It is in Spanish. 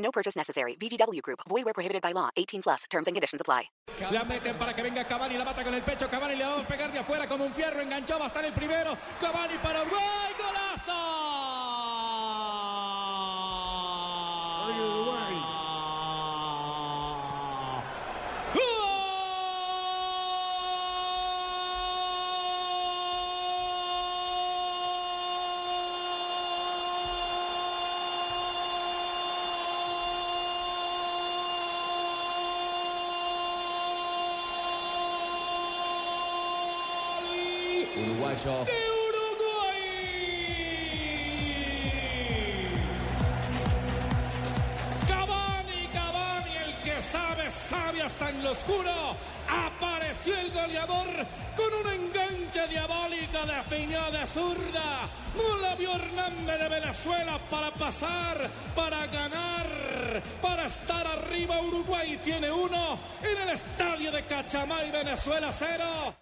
No purchase necessary. VGW Group. Void where prohibited by law. 18 plus. Terms and conditions apply. La meten para que venga Cavani, la mata con el pecho. Cavani le va a pegar de afuera como un fierro. Enganchó, va a estar el primero. Cavani para Uruguay. ¡Golazo! Uruguayo. de Uruguay. Cavani, Cavani, el que sabe, sabe hasta en lo oscuro. Apareció el goleador con un enganche diabólico de de zurda. No la vio Hernández de Venezuela para pasar, para ganar, para estar arriba. Uruguay tiene uno en el estadio de Cachamay, Venezuela cero.